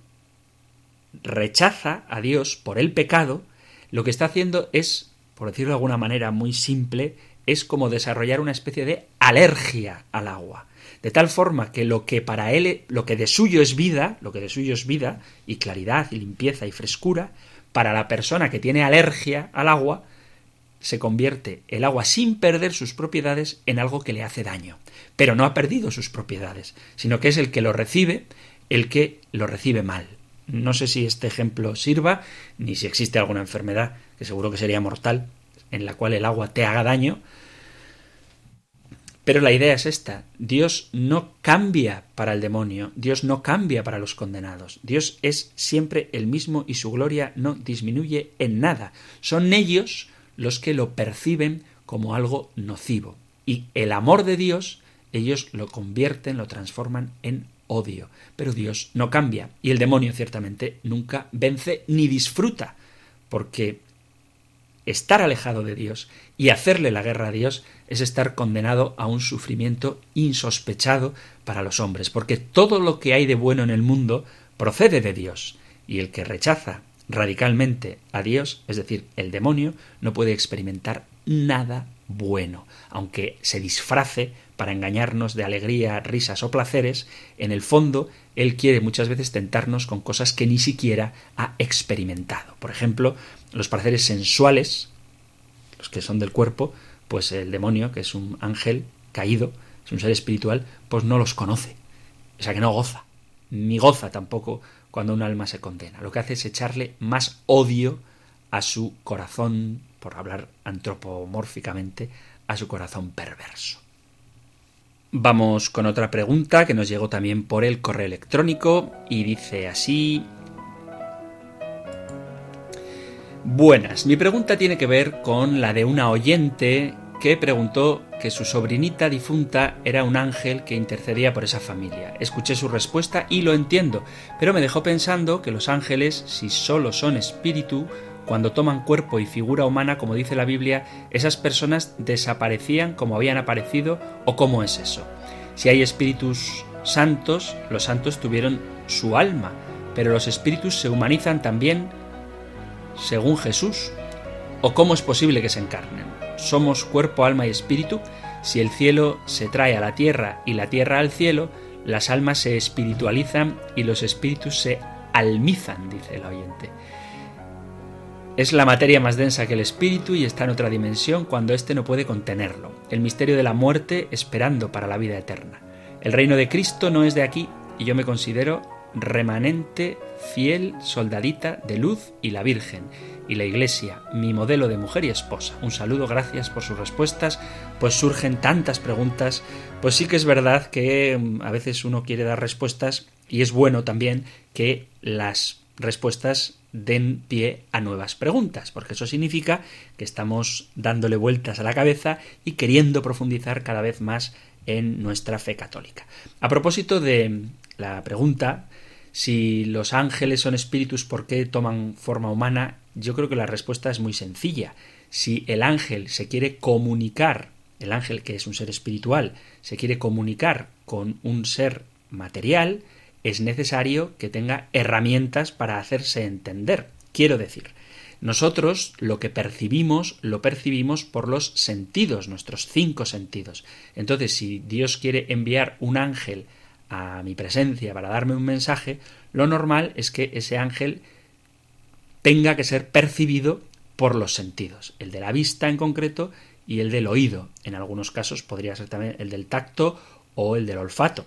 rechaza a Dios por el pecado, lo que está haciendo es, por decirlo de alguna manera muy simple, es como desarrollar una especie de alergia al agua. De tal forma que lo que para él, lo que de suyo es vida, lo que de suyo es vida, y claridad, y limpieza, y frescura, para la persona que tiene alergia al agua, se convierte el agua sin perder sus propiedades en algo que le hace daño. Pero no ha perdido sus propiedades, sino que es el que lo recibe el que lo recibe mal. No sé si este ejemplo sirva, ni si existe alguna enfermedad, que seguro que sería mortal, en la cual el agua te haga daño, Pero la idea es esta, Dios no cambia para el demonio, Dios no cambia para los condenados, Dios es siempre el mismo y su gloria no disminuye en nada. Son ellos los que lo perciben como algo nocivo. Y el amor de Dios, ellos lo convierten, lo transforman en odio. Pero Dios no cambia. Y el demonio ciertamente nunca vence ni disfruta. Porque estar alejado de Dios y hacerle la guerra a Dios es estar condenado a un sufrimiento insospechado para los hombres, porque todo lo que hay de bueno en el mundo procede de Dios, y el que rechaza radicalmente a Dios, es decir, el demonio, no puede experimentar nada bueno, aunque se disfrace para engañarnos de alegría, risas o placeres, en el fondo él quiere muchas veces tentarnos con cosas que ni siquiera ha experimentado. Por ejemplo, los placeres sensuales, los que son del cuerpo, pues el demonio, que es un ángel caído, es un ser espiritual, pues no los conoce. O sea que no goza, ni goza tampoco cuando un alma se condena. Lo que hace es echarle más odio a su corazón, por hablar antropomórficamente, a su corazón perverso. Vamos con otra pregunta que nos llegó también por el correo electrónico y dice así Buenas, mi pregunta tiene que ver con la de una oyente que preguntó que su sobrinita difunta era un ángel que intercedía por esa familia. Escuché su respuesta y lo entiendo, pero me dejó pensando que los ángeles, si solo son espíritu, cuando toman cuerpo y figura humana, como dice la Biblia, esas personas desaparecían como habían aparecido o cómo es eso. Si hay espíritus santos, los santos tuvieron su alma, pero los espíritus se humanizan también según Jesús? ¿O cómo es posible que se encarnen? ¿Somos cuerpo, alma y espíritu? Si el cielo se trae a la tierra y la tierra al cielo, las almas se espiritualizan y los espíritus se almizan, dice el oyente. Es la materia más densa que el espíritu y está en otra dimensión cuando éste no puede contenerlo. El misterio de la muerte esperando para la vida eterna. El reino de Cristo no es de aquí y yo me considero remanente, fiel, soldadita de luz y la Virgen y la Iglesia, mi modelo de mujer y esposa. Un saludo, gracias por sus respuestas. Pues surgen tantas preguntas. Pues sí que es verdad que mm, a veces uno quiere dar respuestas y es bueno también que las respuestas den pie a nuevas preguntas, porque eso significa que estamos dándole vueltas a la cabeza y queriendo profundizar cada vez más en nuestra fe católica. A propósito de la pregunta si los ángeles son espíritus, ¿por qué toman forma humana? Yo creo que la respuesta es muy sencilla. Si el ángel se quiere comunicar, el ángel que es un ser espiritual, se quiere comunicar con un ser material, es necesario que tenga herramientas para hacerse entender. Quiero decir, nosotros lo que percibimos lo percibimos por los sentidos, nuestros cinco sentidos. Entonces, si Dios quiere enviar un ángel a mi presencia para darme un mensaje, lo normal es que ese ángel tenga que ser percibido por los sentidos, el de la vista en concreto y el del oído. En algunos casos podría ser también el del tacto o el del olfato.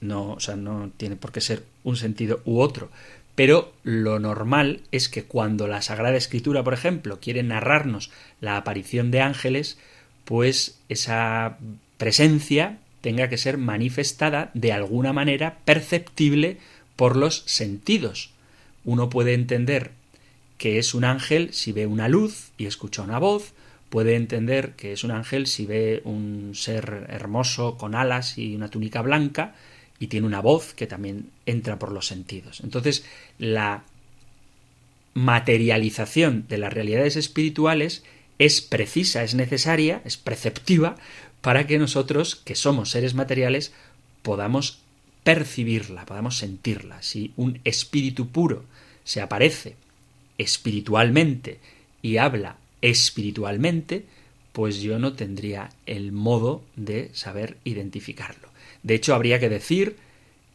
No, o sea, no tiene por qué ser un sentido u otro. Pero lo normal es que cuando la Sagrada Escritura, por ejemplo, quiere narrarnos la aparición de ángeles, pues esa presencia tenga que ser manifestada de alguna manera perceptible por los sentidos. Uno puede entender que es un ángel si ve una luz y escucha una voz, puede entender que es un ángel si ve un ser hermoso con alas y una túnica blanca y tiene una voz que también entra por los sentidos. Entonces, la materialización de las realidades espirituales es precisa, es necesaria, es preceptiva para que nosotros, que somos seres materiales, podamos percibirla, podamos sentirla. Si un espíritu puro se aparece espiritualmente y habla espiritualmente, pues yo no tendría el modo de saber identificarlo. De hecho, habría que decir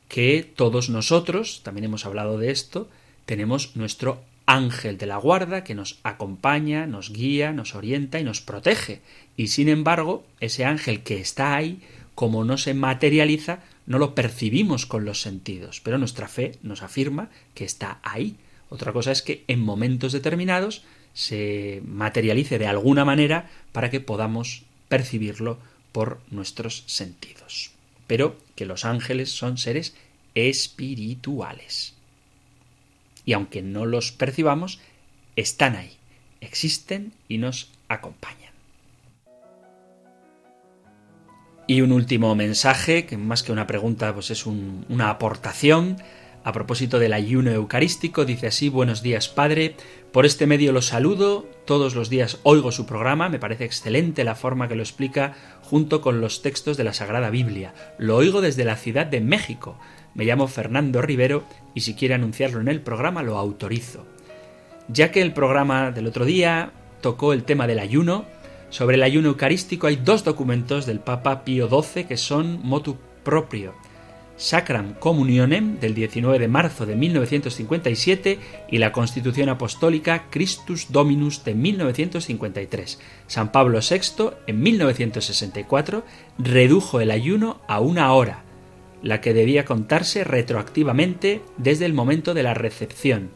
que todos nosotros, también hemos hablado de esto, tenemos nuestro ángel de la guarda que nos acompaña, nos guía, nos orienta y nos protege. Y sin embargo, ese ángel que está ahí, como no se materializa, no lo percibimos con los sentidos, pero nuestra fe nos afirma que está ahí. Otra cosa es que en momentos determinados se materialice de alguna manera para que podamos percibirlo por nuestros sentidos. Pero que los ángeles son seres espirituales. Y aunque no los percibamos, están ahí, existen y nos acompañan. Y un último mensaje, que más que una pregunta, pues es una aportación. A propósito del ayuno eucarístico, dice así, buenos días Padre, por este medio lo saludo, todos los días oigo su programa, me parece excelente la forma que lo explica junto con los textos de la Sagrada Biblia. Lo oigo desde la ciudad de México. Me llamo Fernando Rivero y si quiere anunciarlo en el programa lo autorizo. Ya que el programa del otro día tocó el tema del ayuno, sobre el ayuno eucarístico hay dos documentos del Papa Pío XII que son motu proprio. Sacram Communionem del 19 de marzo de 1957 y la Constitución Apostólica Christus Dominus de 1953. San Pablo VI en 1964 redujo el ayuno a una hora, la que debía contarse retroactivamente desde el momento de la recepción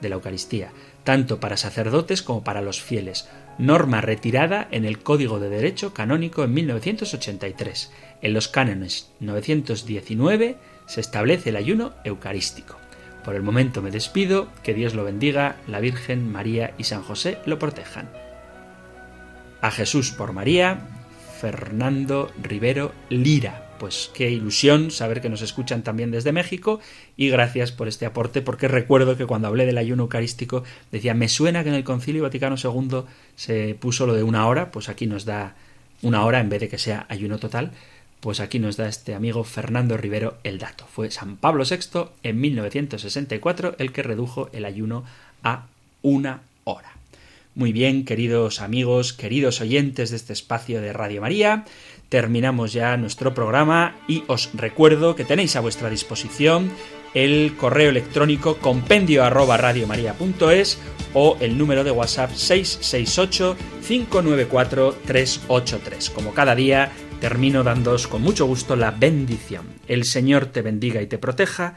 de la Eucaristía, tanto para sacerdotes como para los fieles, norma retirada en el Código de Derecho Canónico en 1983. En los cánones 919 se establece el ayuno eucarístico. Por el momento me despido, que Dios lo bendiga, la Virgen, María y San José lo protejan. A Jesús por María, Fernando Rivero Lira. Pues qué ilusión saber que nos escuchan también desde México y gracias por este aporte porque recuerdo que cuando hablé del ayuno eucarístico decía me suena que en el Concilio Vaticano II se puso lo de una hora, pues aquí nos da una hora en vez de que sea ayuno total, pues aquí nos da este amigo Fernando Rivero el dato. Fue San Pablo VI en 1964 el que redujo el ayuno a una hora. Muy bien, queridos amigos, queridos oyentes de este espacio de Radio María, terminamos ya nuestro programa y os recuerdo que tenéis a vuestra disposición el correo electrónico compendio arroba o el número de WhatsApp 668 594 383. Como cada día, termino dándoos con mucho gusto la bendición. El Señor te bendiga y te proteja